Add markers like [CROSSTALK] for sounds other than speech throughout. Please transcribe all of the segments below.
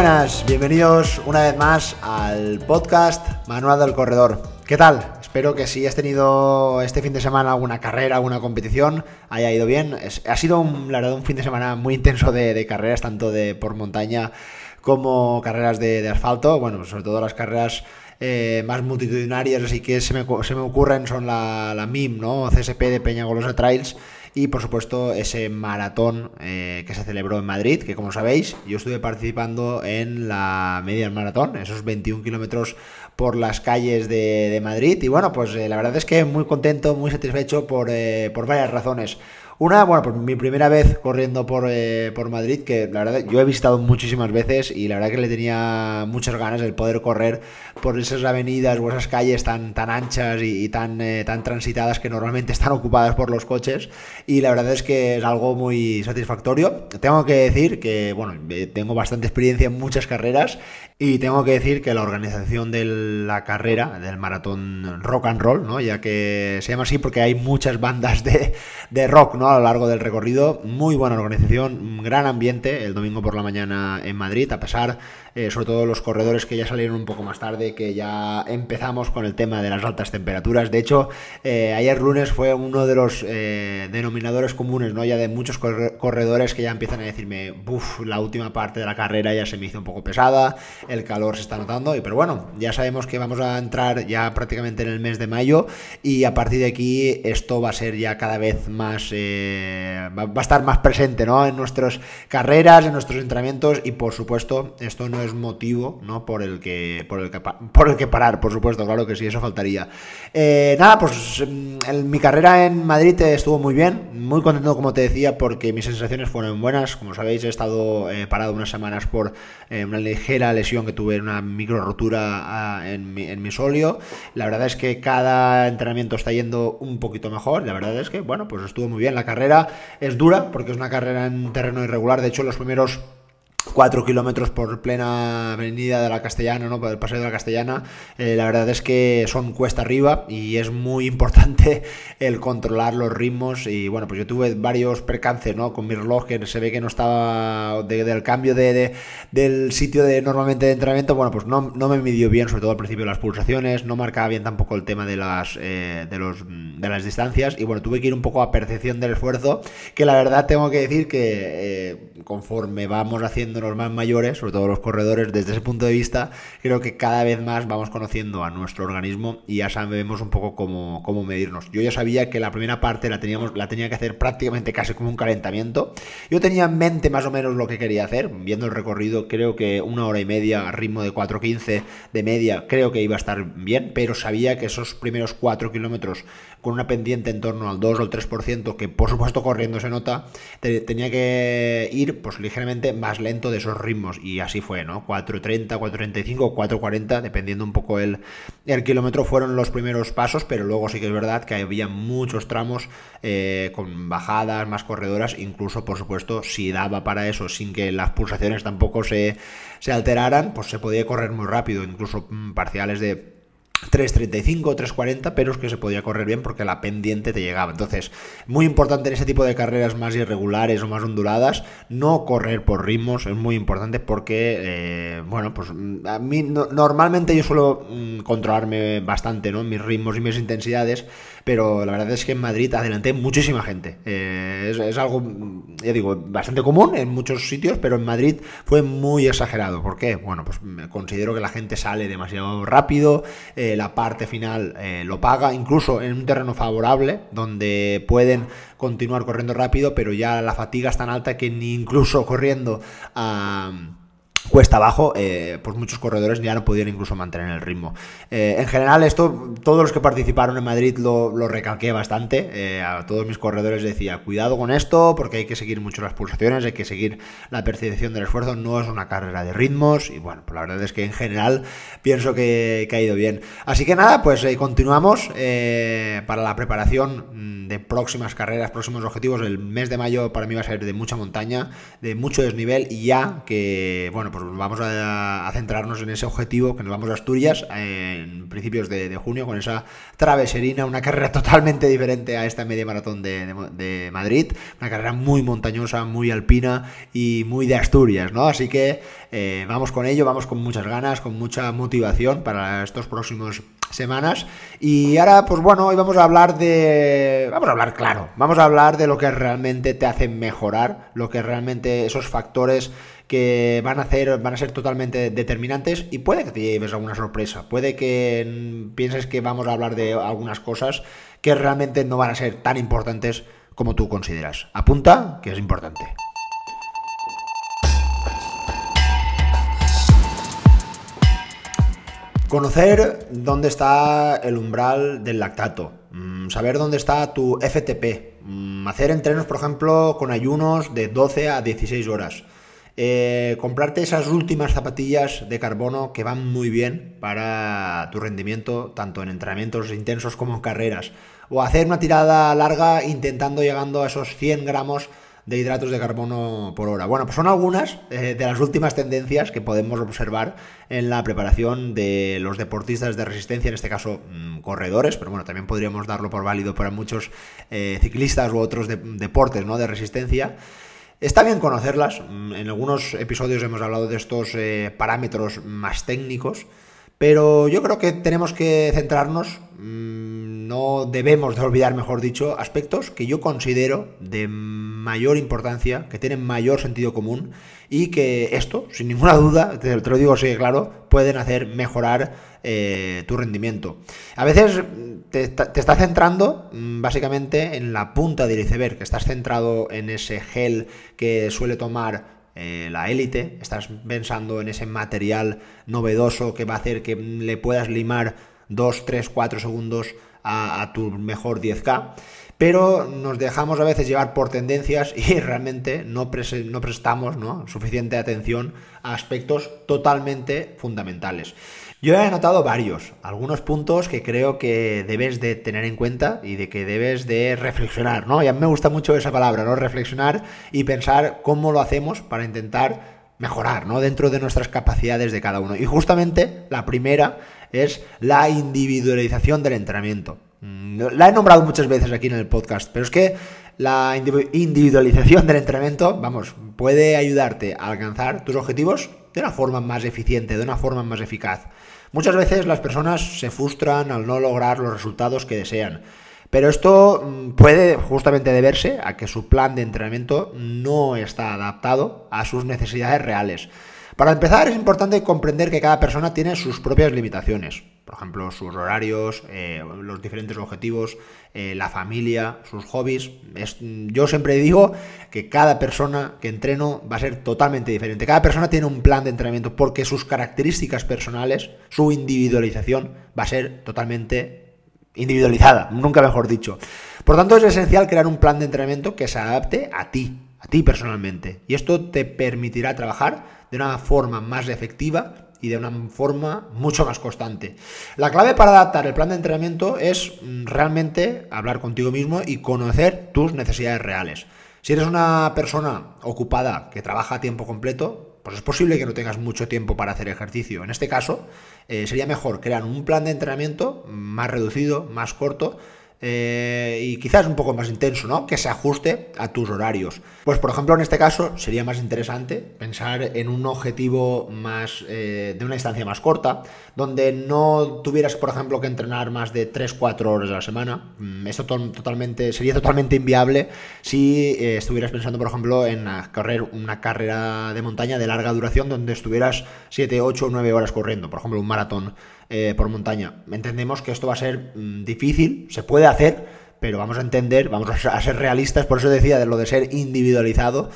Buenas, bienvenidos una vez más al podcast Manual del Corredor. ¿Qué tal? Espero que si has tenido este fin de semana alguna carrera, alguna competición, haya ido bien. ha sido, un, la verdad, un fin de semana muy intenso de, carreras, tanto de por montaña como carreras de, asfalto. Bueno, sobre todo las carreras eh, más multitudinarias, así que se me, ocurren son la, la MIM, ¿no? CSP de Peñagolosa Trails y por supuesto ese maratón eh, que se celebró en Madrid, que como sabéis yo estuve participando en la media maratón, esos 21 kilómetros por las calles de, Madrid y bueno, pues eh, la verdad es que muy contento, muy satisfecho por, eh, por varias razones. Una, bueno, por mi primera vez corriendo por, eh, por Madrid, que la verdad yo he visitado muchísimas veces y la verdad que le tenía muchas ganas el poder correr por esas avenidas o esas calles tan, tan anchas y, tan, eh, tan transitadas que normalmente están ocupadas por los coches. Y la verdad es que es algo muy satisfactorio. Tengo que decir que, bueno, eh, tengo bastante experiencia en muchas carreras y tengo que decir que la organización de la carrera, del maratón rock and roll, ¿no? Ya que se llama así porque hay muchas bandas de, de rock, ¿no? A lo largo del recorrido. Muy buena organización, gran ambiente el domingo por la mañana en Madrid, a pesar eh, sobre todo los corredores que ya salieron un poco más tarde, que ya empezamos con el tema de las altas temperaturas. De hecho, eh, ayer lunes fue uno de los eh, denominadores comunes, ¿no? Ya de muchos corredores que ya empiezan a decirme, uff, la última parte de la carrera ya se me hizo un poco pesada, el calor se está notando, y pero bueno, ya sabemos que vamos a entrar ya prácticamente en el mes de mayo y a partir de aquí esto va a ser ya cada vez más, va, a estar más presente, ¿no? En nuestras carreras, en nuestros entrenamientos y por supuesto esto no es motivo ¿no? por, el que, por, el que, por el que parar, por supuesto, claro que sí, eso faltaría. Eh, nada, pues mi carrera en Madrid estuvo muy bien, muy contento como te decía porque mis sensaciones fueron buenas, como sabéis he estado eh, parado unas semanas por eh, una ligera lesión que tuve, una micro rotura ah, en, mi, en mi solio, la verdad es que cada entrenamiento está yendo un poquito mejor, la verdad es que bueno, pues estuvo muy bien, la carrera es dura porque es una carrera en terreno irregular, de hecho los primeros 4 kilómetros por plena avenida de la Castellana, ¿no? Por el paseo de la Castellana, eh, la verdad es que son cuesta arriba y es muy [LAUGHS] importante el controlar los ritmos. Y bueno, pues yo tuve varios percances, ¿no? Con mi reloj que se ve que no estaba del cambio de, del sitio de normalmente de entrenamiento, bueno, pues no, no, me midió bien, sobre todo al principio las pulsaciones, no marcaba bien tampoco el tema de las, eh, de, los, de las distancias. Y bueno, tuve que ir un poco a percepción del esfuerzo, que la verdad tengo que decir que eh, conforme vamos haciendo los más mayores, sobre todo los corredores, desde ese punto de vista, creo que cada vez más vamos conociendo a nuestro organismo y ya sabemos un poco cómo, cómo medirnos. Yo ya sabía que la primera parte la, teníamos, la tenía que hacer prácticamente casi como un calentamiento. Yo tenía en mente más o menos lo que quería hacer, viendo el recorrido, creo que una hora y media a ritmo de 4.15 de media, creo que iba a estar bien, pero sabía que esos primeros 4 kilómetros con una pendiente en torno al 2 o el 3%, que por supuesto corriendo se nota, tenía que ir pues ligeramente más lento de esos ritmos. Y así fue, ¿no? 4.30, 4.35, 4.40, dependiendo un poco el, el kilómetro, fueron los primeros pasos, pero luego sí que es verdad que había muchos tramos eh, con bajadas, más corredoras, incluso por supuesto si daba para eso sin que las pulsaciones tampoco se, se alteraran, pues se podía correr muy rápido, incluso mm, parciales de 3.35, 3.40, pero es que se podía correr bien porque la pendiente te llegaba. Entonces, muy importante en ese tipo de carreras más irregulares o más onduladas, no correr por ritmos, es muy importante porque, eh, bueno, pues a mí normalmente yo suelo mm, controlarme bastante, ¿no? Mis ritmos y mis intensidades, pero la verdad es que en Madrid adelanté muchísima gente. Eh, es, algo, ya digo, bastante común en muchos sitios, pero en Madrid fue muy exagerado. ¿Por qué? Bueno, pues considero que la gente sale demasiado rápido, eh, la parte final eh, lo paga, incluso en un terreno favorable, donde pueden continuar corriendo rápido, pero ya la fatiga es tan alta que ni incluso corriendo a cuesta abajo, eh, pues muchos corredores ya no podían incluso mantener el ritmo. Eh, en general, esto, todos los que participaron en Madrid lo, lo recalqué bastante. Eh, a todos mis corredores decía, cuidado con esto, porque hay que seguir mucho las pulsaciones, hay que seguir la percepción del esfuerzo, no es una carrera de ritmos. Y bueno, pues la verdad es que en general pienso que, que ha ido bien. Así que nada, pues continuamos para la preparación de próximas carreras, próximos objetivos. El mes de mayo para mí va a ser de mucha montaña, de mucho desnivel y ya que, bueno, pues vamos a, centrarnos en ese objetivo, que nos vamos a Asturias en principios de, junio con esa traveserina, una carrera [LAUGHS] totalmente diferente a esta media maratón de, Madrid, una carrera muy montañosa, muy alpina y muy de Asturias, ¿no? Así que eh, vamos con ello, vamos con muchas ganas, con mucha motivación para estos próximos semanas. Y ahora, pues bueno, hoy vamos a hablar de... Vamos a hablar claro, vamos a hablar de lo que realmente te hace mejorar, lo que realmente esos factores que van a hacer, van a ser totalmente determinantes y puede que te lleves alguna sorpresa, puede que pienses que vamos a hablar de algunas cosas que realmente no van a ser tan importantes como tú consideras. Apunta que es importante. Conocer dónde está el umbral del lactato, mm, saber dónde está tu FTP, mm, hacer entrenos, por ejemplo, con ayunos de 12 a 16 horas. Eh, comprarte esas últimas zapatillas de carbono que van muy bien para tu rendimiento, tanto en entrenamientos intensos como en carreras. O hacer una tirada larga intentando llegando a esos 100 gramos de hidratos de carbono por hora. Bueno, pues son algunas eh, de las últimas tendencias que podemos observar en la preparación de los deportistas de resistencia, en este caso mm, corredores, pero bueno, también podríamos darlo por válido para muchos eh, ciclistas u otros deportes ¿no? de resistencia. Está bien conocerlas, mm, en algunos episodios hemos hablado de estos eh, parámetros más técnicos, pero yo creo que tenemos que centrarnos, mm, no debemos de olvidar, mejor dicho, aspectos que yo considero de mayor importancia, que tienen mayor sentido común y que esto, sin ninguna duda, te, lo digo así claro, pueden hacer mejorar eh, tu rendimiento. A veces te, te estás centrando mm, básicamente en la punta del iceberg, que estás centrado en ese gel que suele tomar eh, la élite, estás pensando en ese material novedoso que va a hacer que le puedas limar 2, 3, 4 segundos a, tu mejor 10K, pero nos dejamos a veces llevar por tendencias [LAUGHS] y realmente no, no prestamos ¿no? suficiente atención a aspectos totalmente fundamentales. Yo he anotado varios, algunos puntos que creo que debes de tener en cuenta y de que debes de reflexionar, ¿no? Y a mí me gusta mucho esa palabra, ¿no? Reflexionar y pensar cómo lo hacemos para intentar mejorar, ¿no? Dentro de nuestras capacidades de cada uno. Y justamente la primera es la individualización del entrenamiento. Mm, la he nombrado muchas veces aquí en el podcast, pero es que la individualización del entrenamiento, vamos, puede ayudarte a alcanzar tus objetivos de una forma más eficiente, de una forma más eficaz. Muchas veces las personas se frustran al no lograr los resultados que desean. Pero esto mm, puede justamente deberse a que su plan de entrenamiento no está adaptado a sus necesidades reales. Para empezar, es importante comprender que cada persona tiene sus propias limitaciones. Por ejemplo, sus horarios, eh, los diferentes objetivos, eh, la familia, sus hobbies. yo siempre digo que cada persona que entreno va a ser totalmente diferente. Cada persona tiene un plan de entrenamiento porque sus características personales, su individualización, va a ser totalmente individualizada, nunca mejor dicho. Por tanto, es esencial crear un plan de entrenamiento que se adapte a ti, a ti personalmente. Y esto te permitirá trabajar de una forma más efectiva y de una forma mucho más constante. La clave para adaptar el plan de entrenamiento es mm, realmente hablar contigo mismo y conocer tus necesidades reales. Si eres una persona ocupada que trabaja a tiempo completo, pues es posible que no tengas mucho tiempo para hacer ejercicio. En este caso, eh, sería mejor crear un plan de entrenamiento más reducido, más corto, eh, y quizás un poco más intenso, ¿no? Que se ajuste a tus horarios. Pues por ejemplo, en este caso sería más interesante pensar en un objetivo más eh, de una distancia más corta, donde no tuvieras, por ejemplo, que entrenar más de 3-4 horas a la semana. Mm, esto totalmente, sería totalmente inviable si eh, estuvieras pensando, por ejemplo, en correr una carrera de montaña de larga duración donde estuvieras 7, 8 o 9 horas corriendo, por ejemplo, un maratón eh, por montaña. Entendemos que esto va a ser mm, difícil, se puede hacer, pero vamos a entender, vamos a ser realistas, por eso decía de lo de ser individualizado,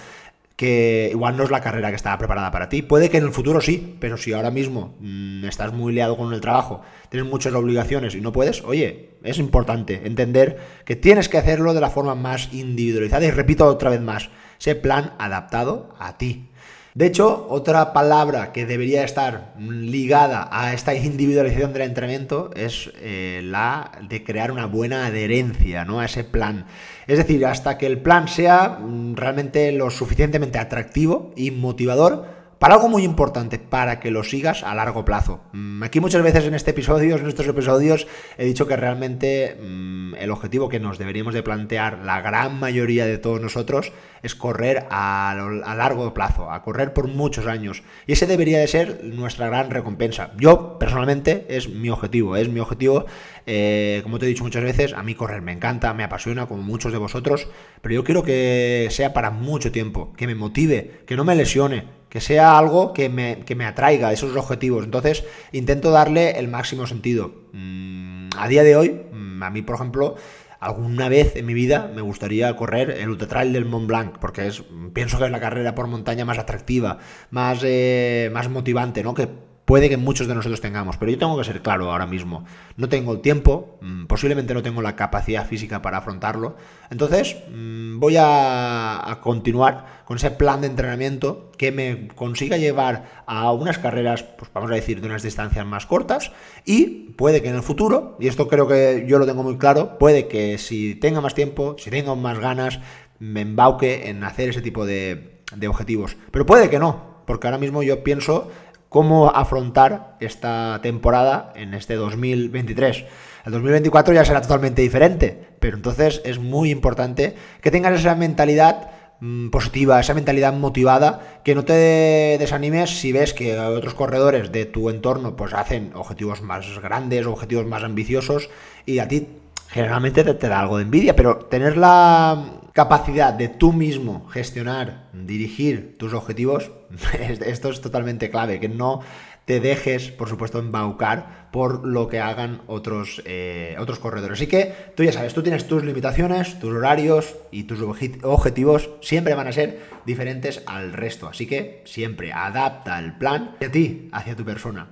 que igual no es la carrera que estaba preparada para ti. Puede que en el futuro sí, pero si ahora mismo mm, estás muy liado con el trabajo, tienes muchas obligaciones y no puedes, oye, es importante entender que tienes que hacerlo de la forma más individualizada y repito otra vez más, ese plan adaptado a ti. De hecho, otra palabra que debería estar ligada a esta individualización del entrenamiento es eh, la de crear una buena adherencia ¿no? a ese plan. Es decir, hasta que el plan sea mm, realmente lo suficientemente atractivo y motivador para algo muy importante, para que lo sigas a largo plazo. Mm, aquí muchas veces en este episodio, en estos episodios, he dicho que realmente mm, el objetivo que nos deberíamos de plantear la gran mayoría de todos nosotros es correr a, largo plazo, a correr por muchos años. Y ese debería de ser nuestra gran recompensa. Yo, personalmente, es mi objetivo, es mi objetivo, eh, como te he dicho muchas veces, a mí correr me encanta, me apasiona, como muchos de vosotros, pero yo quiero que sea para mucho tiempo, que me motive, que no me lesione, que sea algo que me, que me atraiga esos objetivos. Entonces, intento darle el máximo sentido. Mm, a día de hoy, mm, a mí, por ejemplo, alguna vez en mi vida me gustaría correr el Ultra Trail del Mont Blanc, porque es, pienso que es la carrera por montaña más atractiva, más, eh, más motivante, ¿no? Que puede que muchos de nosotros tengamos, pero yo tengo que ser claro ahora mismo. No tengo el tiempo, mm, posiblemente no tengo la capacidad física para afrontarlo. Entonces mm, voy a, continuar con ese plan de entrenamiento que me consiga llevar a unas carreras, pues vamos a decir, de unas distancias más cortas y puede que en el futuro, y esto creo que yo lo tengo muy claro, puede que si tenga más tiempo, si tenga más ganas, me embauque en hacer ese tipo de objetivos. Pero puede que no, porque ahora mismo yo pienso cómo afrontar esta temporada en este 2023. El 2024 ya será totalmente diferente, pero entonces es muy importante que tengas esa mentalidad mm, positiva, esa mentalidad motivada, que no te desanimes si ves que otros corredores de tu entorno pues hacen objetivos más grandes, objetivos más ambiciosos y a ti generalmente te, da algo de envidia, pero tener la capacidad de tú mismo gestionar, dirigir tus objetivos, [LAUGHS] esto es totalmente clave, que no te dejes, por supuesto, embaucar por lo que hagan otros, eh, otros corredores. Así que tú ya sabes, tú tienes tus limitaciones, tus horarios y tus objetivos siempre van a ser diferentes al resto. Así que siempre adapta el plan de ti hacia tu persona.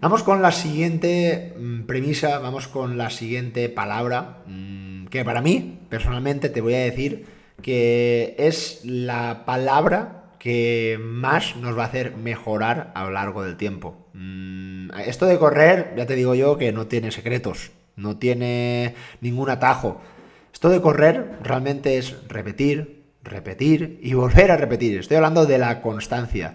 Vamos con la siguiente mm, premisa, vamos con la siguiente palabra, mm, que para mí, personalmente, te voy a decir que es la palabra que más nos va a hacer mejorar a lo largo del tiempo. Mm, esto de correr, ya te digo yo, que no tiene secretos, no tiene ningún atajo. Esto de correr realmente es repetir, repetir y volver a repetir. Estoy hablando de la constancia.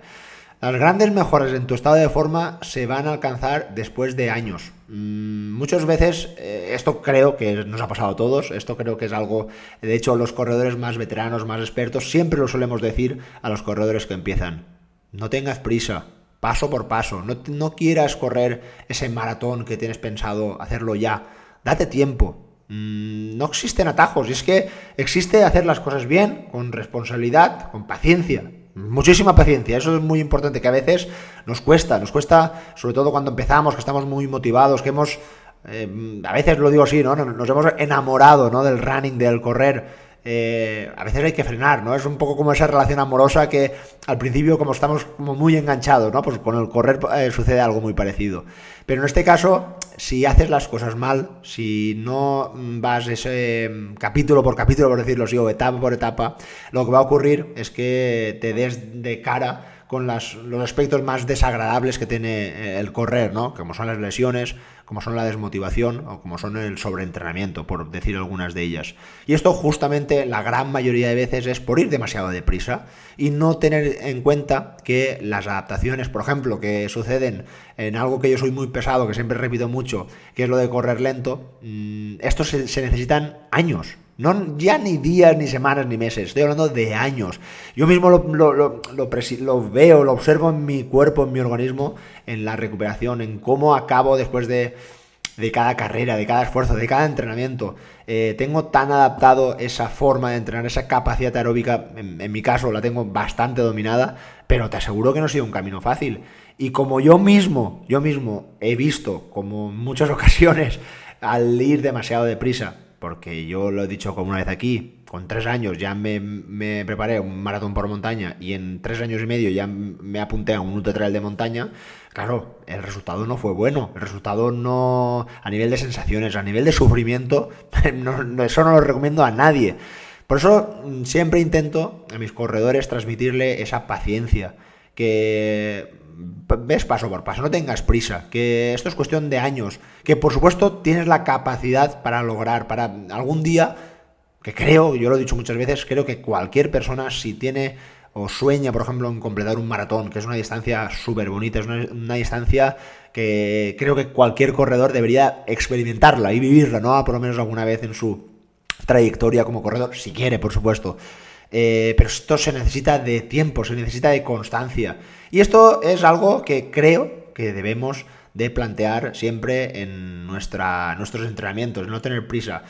Las grandes mejoras en tu estado de forma se van a alcanzar después de años. Mm, muchas veces, eh, esto creo que nos ha pasado a todos, esto creo que es algo, de hecho los corredores más veteranos, más expertos, siempre lo solemos decir a los corredores que empiezan. No tengas prisa, paso por paso, no, no quieras correr ese maratón que tienes pensado hacerlo ya, date tiempo, mm, no existen atajos, y es que existe hacer las cosas bien, con responsabilidad, con paciencia. Muchísima paciencia, eso es muy importante, que a veces nos cuesta, nos cuesta, sobre todo cuando empezamos, que estamos muy motivados, que hemos, eh, a veces lo digo así, ¿no? Nos hemos enamorado, ¿no? Del running, del correr. Eh, a veces hay que frenar, ¿no? Es un poco como esa relación amorosa que al principio como estamos como muy enganchados, ¿no? Pues con el correr eh, sucede algo muy parecido. Pero en este caso, si haces las cosas mal, si no vas ese mm, capítulo por capítulo, por decirlo así, o etapa por etapa, lo que va a ocurrir es que te des de cara con los aspectos más desagradables que tiene eh, el correr, ¿no? Como son las lesiones, como son la desmotivación o como son el sobreentrenamiento, por decir algunas de ellas. Y esto justamente la gran mayoría de veces es por ir demasiado deprisa y no tener en cuenta que las adaptaciones, por ejemplo, que suceden en algo que yo soy muy pesado, que siempre repito mucho, que es lo de correr lento, mm, esto se necesitan años no ya ni días, ni semanas, ni meses. Estoy hablando de años. Yo mismo lo, lo, veo, lo observo en mi cuerpo, en mi organismo, en la recuperación, en cómo acabo después de, cada carrera, de cada esfuerzo, de cada entrenamiento. Eh, tengo tan adaptado esa forma de entrenar, esa capacidad aeróbica, en, en, mi caso la tengo bastante dominada, pero te aseguro que no ha sido un camino fácil. Y como yo mismo, yo mismo he visto, como en muchas [LAUGHS] ocasiones, al ir demasiado deprisa, porque yo lo he dicho como una vez aquí, con tres años ya me, preparé un maratón por montaña y en tres años y medio ya me apunté a un ultra de montaña, claro, el resultado no fue bueno, el resultado no, a nivel de sensaciones, a nivel de sufrimiento, [LAUGHS] eso no lo recomiendo a nadie. Por eso mm, siempre intento a mis corredores transmitirle esa paciencia, que ves paso por paso, no tengas prisa, que esto es cuestión de años, que por supuesto tienes la capacidad para lograr, para algún día, que creo, yo lo he dicho muchas veces, creo que cualquier persona si tiene o sueña, por ejemplo, en completar un maratón, que es una distancia súper bonita, es una, distancia que creo que cualquier corredor debería experimentarla y vivirla, ¿no? Por lo menos alguna vez en su trayectoria como corredor, si quiere, por supuesto. Eh, pero esto se necesita de tiempo, se necesita de constancia. Y esto es algo que creo que debemos de plantear siempre en nuestra, nuestros entrenamientos, no tener prisa.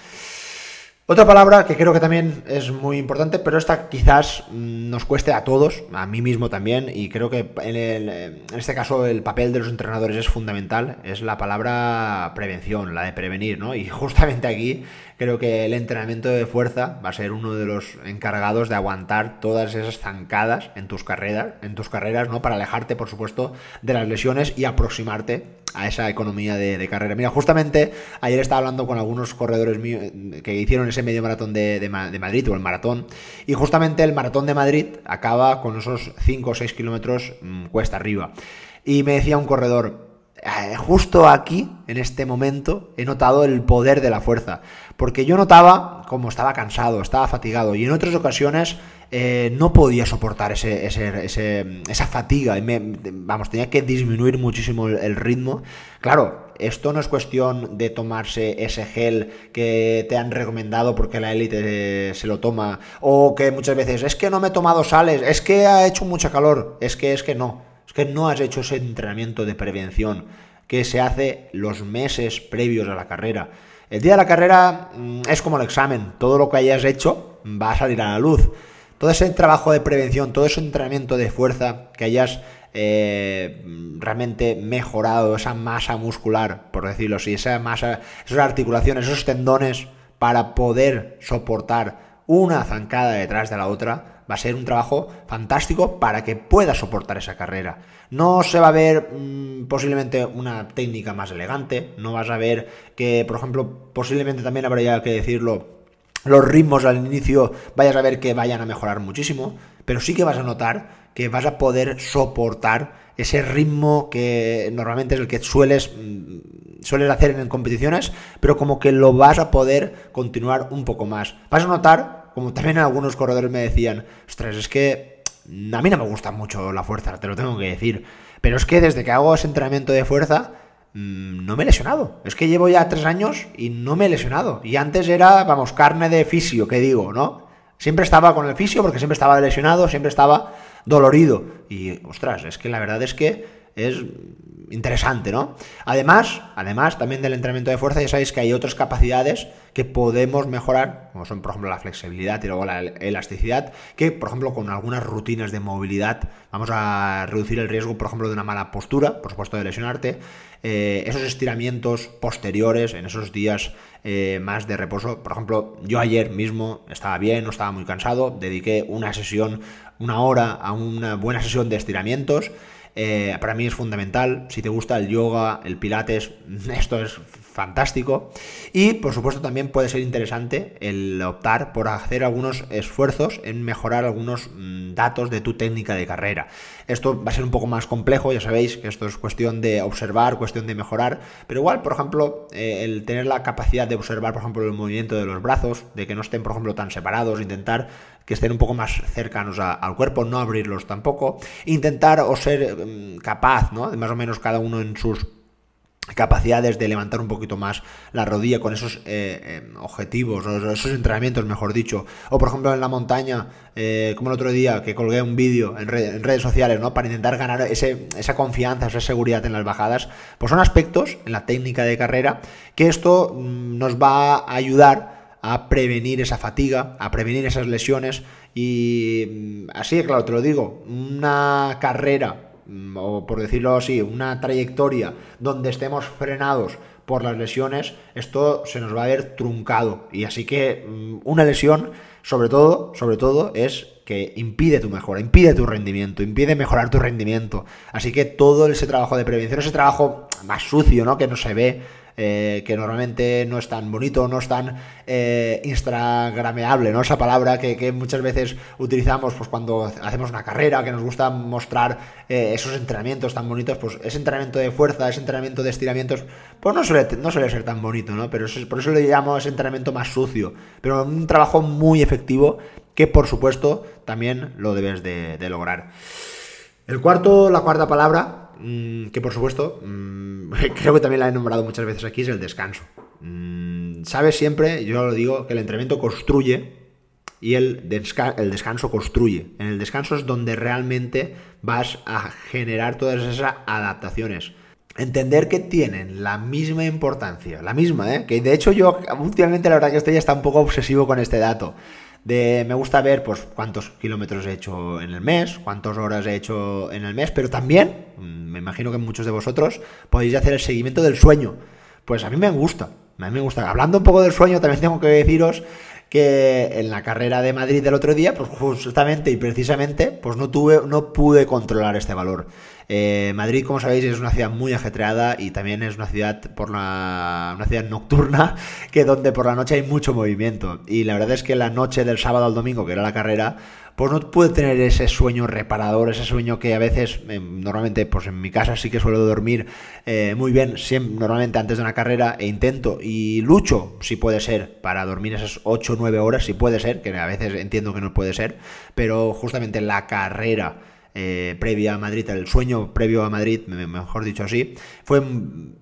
Otra palabra que creo que también es muy importante, pero esta quizás mm, nos cueste a todos, a mí mismo también, y creo que en, en, este caso el papel de los entrenadores es fundamental, es la palabra prevención, la de prevenir, ¿no? Y justamente aquí creo que el entrenamiento de fuerza va a ser uno de los encargados de aguantar todas esas zancadas en tus carreras, en tus carreras, ¿no? Para alejarte, por supuesto, de las lesiones y aproximarte a esa economía de, carrera. Mira, justamente ayer estaba hablando con algunos corredores míos que hicieron ese medio maratón de, de, Madrid o el maratón, y justamente el maratón de Madrid acaba con esos 5 o 6 kilómetros mm, cuesta arriba. Y me decía un corredor, eh, justo aquí, en este momento, he notado el poder de la fuerza. Porque yo notaba como estaba cansado, estaba fatigado y en otras ocasiones eh, no podía soportar ese, esa fatiga. Y me, vamos, tenía que disminuir muchísimo el, ritmo. Claro, esto no es cuestión de tomarse ese gel que te han recomendado porque la élite se lo toma. O que muchas veces, es que no me he tomado sales, es que ha hecho mucha calor, es que es que no que no has hecho ese entrenamiento de prevención que se hace los meses previos a la carrera. El día de la carrera mm, es como el examen, todo lo que hayas hecho va a salir a la luz. Todo ese trabajo de prevención, todo ese entrenamiento de fuerza que hayas eh, realmente mejorado, esa masa muscular, por decirlo así, esa masa, esas articulaciones, esos tendones para poder soportar una zancada detrás de la otra, va a ser un trabajo fantástico para que pueda soportar esa carrera. No se va a ver mm, posiblemente una técnica más elegante, no vas a ver que, por ejemplo, posiblemente también habría que decirlo, los ritmos al inicio vayas a ver que vayan a mejorar muchísimo, pero sí que vas a notar que vas a poder soportar ese ritmo que normalmente es el que sueles, mm, sueles hacer en competiciones, pero como que lo vas a poder continuar un poco más. Vas a notar como también algunos corredores me decían, ostras, es que a mí no me gusta mucho la fuerza, te lo tengo que decir. Pero es que desde que hago ese entrenamiento de fuerza, mm, no me he lesionado. Es que llevo ya tres años y no me he lesionado. Y antes era, vamos, carne de fisio, que digo, ¿no? Siempre estaba con el fisio porque siempre estaba lesionado, siempre estaba dolorido. Y, ostras, es que la verdad es que es interesante, ¿no? Además, además también del entrenamiento de fuerza, ya sabéis que hay otras capacidades que podemos mejorar, como son por ejemplo la flexibilidad y luego la elasticidad, que por ejemplo con algunas rutinas de movilidad vamos a reducir el riesgo, por ejemplo, de una mala postura, por supuesto de lesionarte, eh, esos estiramientos posteriores en esos días eh, más de reposo. Por ejemplo, yo ayer mismo estaba bien, no estaba muy cansado, dediqué una sesión, una hora a una buena sesión de estiramientos. Eh, para mí es fundamental. Si te gusta el yoga, el pilates, [LAUGHS] esto es fantástico. Y por supuesto también puede ser interesante el optar por hacer algunos esfuerzos en mejorar algunos mm, datos de tu técnica de carrera. Esto va a ser un poco más complejo, ya sabéis que esto es cuestión de observar, cuestión de mejorar, pero igual, por ejemplo, eh, el tener la capacidad de observar, por ejemplo, el movimiento de los brazos, de que no estén, por ejemplo, tan separados, intentar que estén un poco más cercanos al cuerpo, no abrirlos tampoco, intentar o ser mm, capaz, ¿no? De más o menos cada uno en sus capacidades de levantar un poquito más la rodilla con esos eh, eh, objetivos, o esos entrenamientos, mejor dicho. O por ejemplo en la montaña, eh, como el otro día que colgué un vídeo en, redes sociales, ¿no? Para intentar ganar ese, esa confianza, esa seguridad en las bajadas. Pues son aspectos en la técnica de carrera que esto mm, nos va a ayudar a prevenir esa fatiga, a prevenir esas lesiones y mm, así, claro, te lo digo, una carrera Mm, o por decirlo así, una trayectoria donde estemos frenados por las lesiones, esto se nos va a ver truncado. Y así que mm, una lesión, sobre todo, sobre todo, es que impide tu mejora, impide tu rendimiento, impide mejorar tu rendimiento. Así que todo ese trabajo de prevención, ese trabajo más sucio, ¿no? Que no se ve, eh, que normalmente no es tan bonito, no es tan eh, instagrameable, ¿no? Esa palabra que, muchas veces utilizamos pues, cuando hacemos una carrera, que nos gusta mostrar eh, esos entrenamientos tan bonitos, pues ese entrenamiento de fuerza, ese entrenamiento de estiramientos, pues no suele, no suele ser tan bonito, ¿no? Pero por eso le llamo ese entrenamiento más sucio, pero un trabajo muy efectivo que por supuesto también lo debes de, lograr. El cuarto, la cuarta palabra, que por supuesto, mm, [LAUGHS] creo que también la he nombrado muchas veces aquí, es el descanso. Mm, sabes siempre, yo lo digo, que el entrenamiento construye y el, el descanso construye. En el descanso es donde realmente vas a generar todas esas adaptaciones entender que tienen la misma importancia, la misma, ¿eh? que de hecho yo últimamente la verdad que estoy hasta un poco obsesivo con este dato de me gusta ver pues cuántos kilómetros he hecho en el mes, cuántas horas he hecho en el mes, pero también, mm, me imagino que muchos de vosotros podéis hacer el seguimiento del sueño. Pues a mí me gusta, a mí me gusta. Hablando un poco del sueño, también tengo que deciros que en la carrera de Madrid del otro día, pues justamente y precisamente, pues no tuve, no pude controlar este valor. Eh, Madrid, como sabéis, es una ciudad muy ajetreada y también es una ciudad por una ciudad nocturna [LAUGHS] que donde por la noche hay mucho movimiento. Y la verdad es que la noche del sábado al domingo, que era la carrera, pues no pude tener ese sueño reparador, ese sueño que a veces, eh, normalmente, pues en mi casa sí que suelo dormir eh, muy bien, siempre, normalmente antes de una carrera, e intento y lucho, si puede ser, para dormir esas 8 o 9 horas, si puede ser, que a veces entiendo que no puede ser, pero justamente la carrera eh, previa a Madrid, el sueño previo a Madrid, mejor dicho así, fue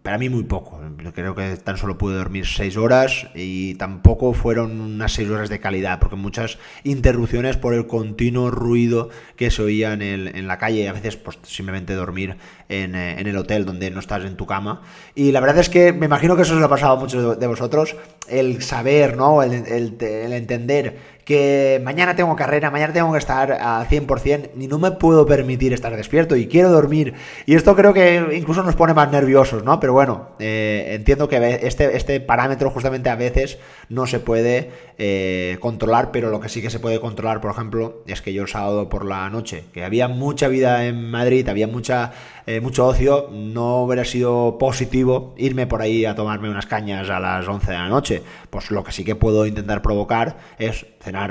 para mí muy poco. Creo que tan solo pude dormir seis horas y tampoco fueron unas seis horas de calidad, porque muchas interrupciones por el continuo ruido que se oía en, el, en la calle, a veces pues, simplemente dormir en, eh, en, el hotel donde no estás en tu cama. Y la verdad es que me imagino que eso se lo ha pasado a muchos de vosotros, el saber, ¿no? el, el entender que mañana tengo carrera, mañana tengo que estar al 100% y no me puedo permitir estar despierto y quiero dormir. Y esto creo que incluso nos pone más nerviosos, ¿no? Pero bueno, eh, entiendo que este, este parámetro justamente a veces no se puede eh, controlar, pero lo que sí que se puede controlar, por ejemplo, es que yo el sábado por la noche, que había mucha vida en Madrid, había mucha, eh, mucho ocio, no hubiera sido positivo irme por ahí a tomarme unas cañas a las 11 de la noche. Pues lo que sí que puedo intentar provocar es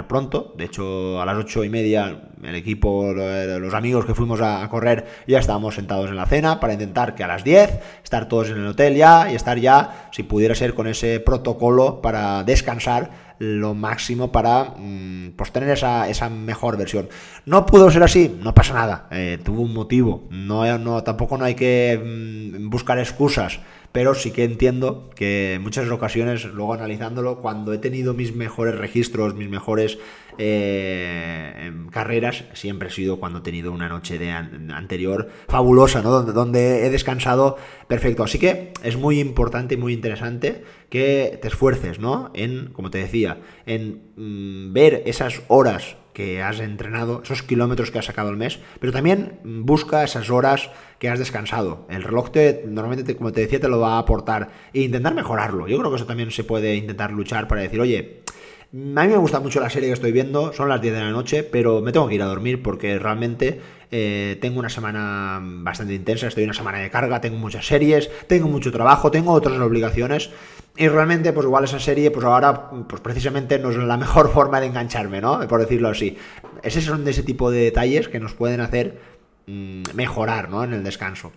pronto. De hecho, a las ocho y media, el equipo, los amigos que fuimos a correr, ya estábamos sentados en la cena para intentar que a las 10 estar todos en el hotel ya y estar ya, si pudiera ser, con ese protocolo para descansar lo máximo para mm, pues tener esa, esa, mejor versión. No pudo ser así, no pasa nada, eh, tuvo un motivo, no, no, tampoco no hay que mm, buscar excusas pero sí que entiendo que en muchas ocasiones, luego analizándolo, cuando he tenido mis mejores registros, mis mejores eh, em, carreras, siempre ha sido cuando he tenido una noche de anterior fabulosa, ¿no? Donde, donde he descansado perfecto. Así que es muy importante y muy interesante que te esfuerces, ¿no? En, como te decía, en mm, ver esas horas que has entrenado, esos kilómetros que has sacado al mes, pero también busca esas horas que has descansado. El reloj te, normalmente, como te decía, te lo va a aportar e intentar mejorarlo. Yo creo que eso también se puede intentar luchar para decir, oye, a mí me gusta mucho la serie que estoy viendo, son las 10 de la noche, pero me tengo que ir a dormir porque realmente eh, tengo una semana bastante intensa, estoy en una semana de carga, tengo muchas series, tengo mucho trabajo, tengo otras obligaciones y realmente, pues igual esa serie, pues ahora, pues precisamente no es la mejor [LAUGHS] forma de engancharme, ¿no? Por decirlo así. Esos son de ese tipo de detalles que nos pueden hacer mm, mejorar, ¿no? En el descanso.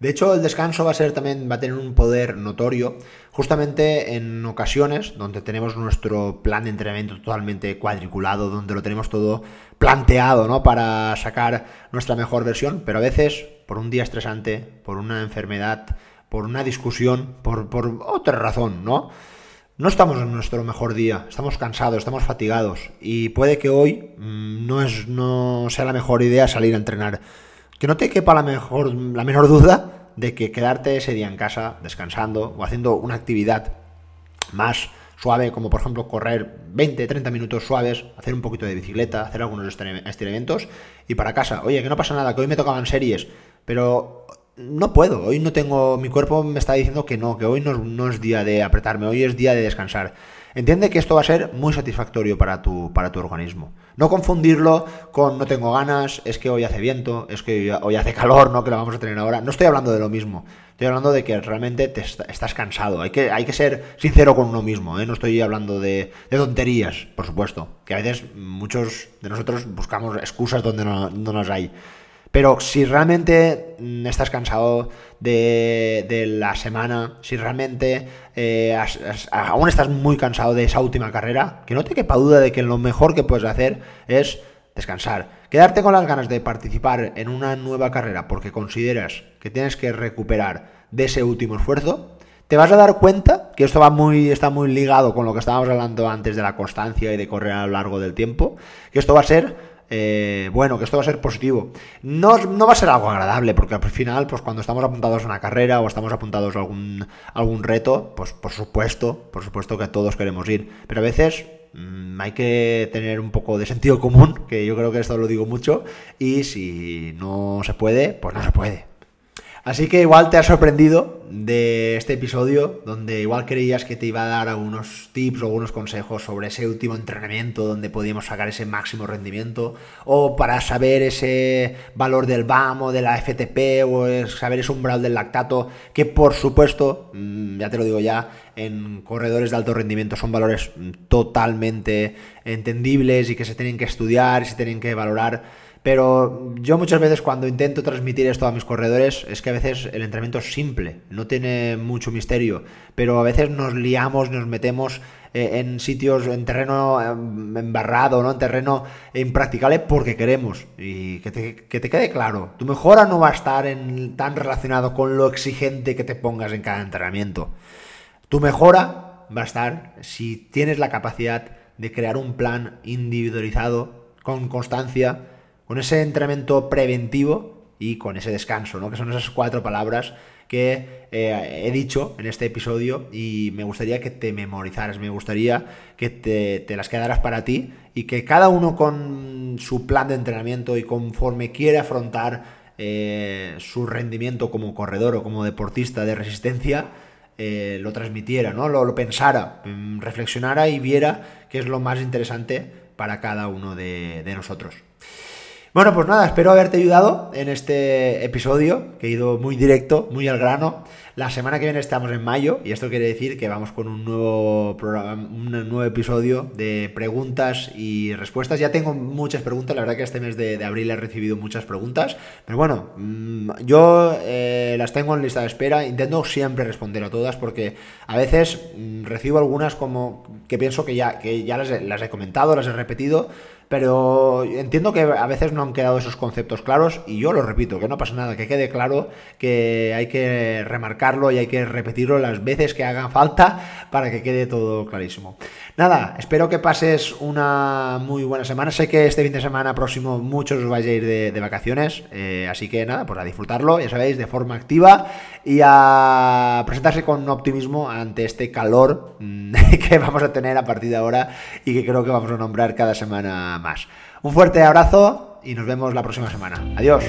De hecho, el descanso va a ser también, va a tener un poder notorio, justamente en ocasiones donde tenemos nuestro plan de entrenamiento totalmente cuadriculado, donde lo tenemos todo planteado, ¿no? Para sacar nuestra mejor versión, pero a veces, por un día estresante, por una enfermedad, por una discusión, por, otra razón, ¿no? No estamos en nuestro mejor día, estamos cansados, estamos fatigados y puede que hoy mm, no, es, no sea la mejor idea salir a entrenar. Que no te quepa la, mejor, la menor duda de que quedarte ese día en casa descansando o haciendo una actividad más suave, como por ejemplo correr 20, 30 minutos suaves, hacer un poquito de bicicleta, hacer algunos estiramientos y para casa. Oye, que no pasa nada, que hoy me tocaban series, pero no puedo, hoy no tengo, mi cuerpo me está diciendo que no, que hoy no, es día de apretarme, hoy es día de descansar. Entiende que esto va a ser muy satisfactorio para tu, para tu organismo. No confundirlo con no tengo ganas, es que hoy hace viento, es que hoy hace calor, ¿no? Que lo vamos a tener ahora. No estoy hablando de lo mismo. Estoy hablando de que realmente te estás cansado. Hay que, hay que ser sincero con uno mismo, ¿eh? No estoy hablando de, tonterías, por supuesto. Que a veces muchos de nosotros buscamos excusas donde no, no nos hay. Pero si realmente mm, estás cansado de, la semana, si realmente eh, aún estás muy cansado de esa última carrera, que no te quepa duda de que lo mejor que puedes hacer es descansar. Quedarte con las ganas de participar en una nueva carrera porque consideras que tienes que recuperar de ese último esfuerzo, te vas a dar cuenta que esto va muy, está muy ligado con lo que estábamos hablando antes de la constancia y de correr a lo largo del tiempo, que esto va a ser eh, bueno, que esto va a ser positivo. No, no, va a ser algo agradable, porque al final, pues cuando estamos apuntados a una carrera o estamos apuntados a algún, algún reto, pues por supuesto, por supuesto que todos queremos ir. Pero a veces mm, hay que tener un poco de sentido común, que yo creo que esto lo digo mucho, y si no se puede, pues no se puede. Así que igual te has sorprendido de este episodio, donde igual creías que te iba a dar algunos tips o algunos consejos sobre ese último entrenamiento donde podíamos sacar ese máximo rendimiento, o para saber ese valor del BAM o de la FTP, o saber ese umbral del lactato, que por supuesto, mm, ya te lo digo ya, en corredores de alto rendimiento son valores totalmente entendibles y que se tienen que estudiar se tienen que valorar pero yo muchas veces cuando intento transmitir esto a mis corredores es que a veces el entrenamiento es simple, no tiene mucho misterio, pero a veces nos liamos, nos metemos eh, en sitios, en terreno em, embarrado, ¿no? En terreno impracticable porque queremos. Y que te, que te quede claro, tu mejora no va a estar tan relacionado con lo exigente que te pongas en cada entrenamiento. Tu mejora va a estar si tienes la capacidad de crear un plan individualizado con constancia con ese entrenamiento preventivo y con ese descanso, ¿no? Que son esas cuatro palabras que eh, he dicho en este episodio y me gustaría que te memorizaras, me gustaría que te, las quedaras para ti y que cada uno con su plan de entrenamiento y conforme quiere afrontar eh, su rendimiento como corredor o como deportista de resistencia, eh, lo transmitiera, ¿no? Lo, pensara, mm, reflexionara y viera qué es lo más interesante para cada uno de nosotros. Bueno, pues nada, espero haberte ayudado en este episodio, que he ido muy directo, muy al grano. La semana que viene estamos en mayo y esto quiere decir que vamos con un nuevo programa, un nuevo episodio de preguntas y respuestas. Ya tengo muchas preguntas, la verdad que este mes de, abril he recibido muchas preguntas, pero bueno, mm, yo eh, las tengo en lista de espera, intento siempre responder a todas porque a veces mm, recibo algunas como que pienso que ya, que ya las he comentado, las he repetido pero entiendo que a veces no han quedado esos conceptos claros y yo lo repito, que no pasa nada, que quede claro que hay que remarcarlo y hay que repetirlo las veces que hagan falta para que quede todo clarísimo. Nada, espero que pases una muy buena semana. Sé que este fin de semana próximo muchos os vais a ir de, vacaciones, eh, así que nada, pues a disfrutarlo, ya sabéis, de forma activa y a presentarse con optimismo ante este calor mm, [LAUGHS] que vamos a tener a partir de ahora y que creo que vamos a nombrar cada semana más. Un fuerte abrazo y nos vemos la próxima semana. Adiós.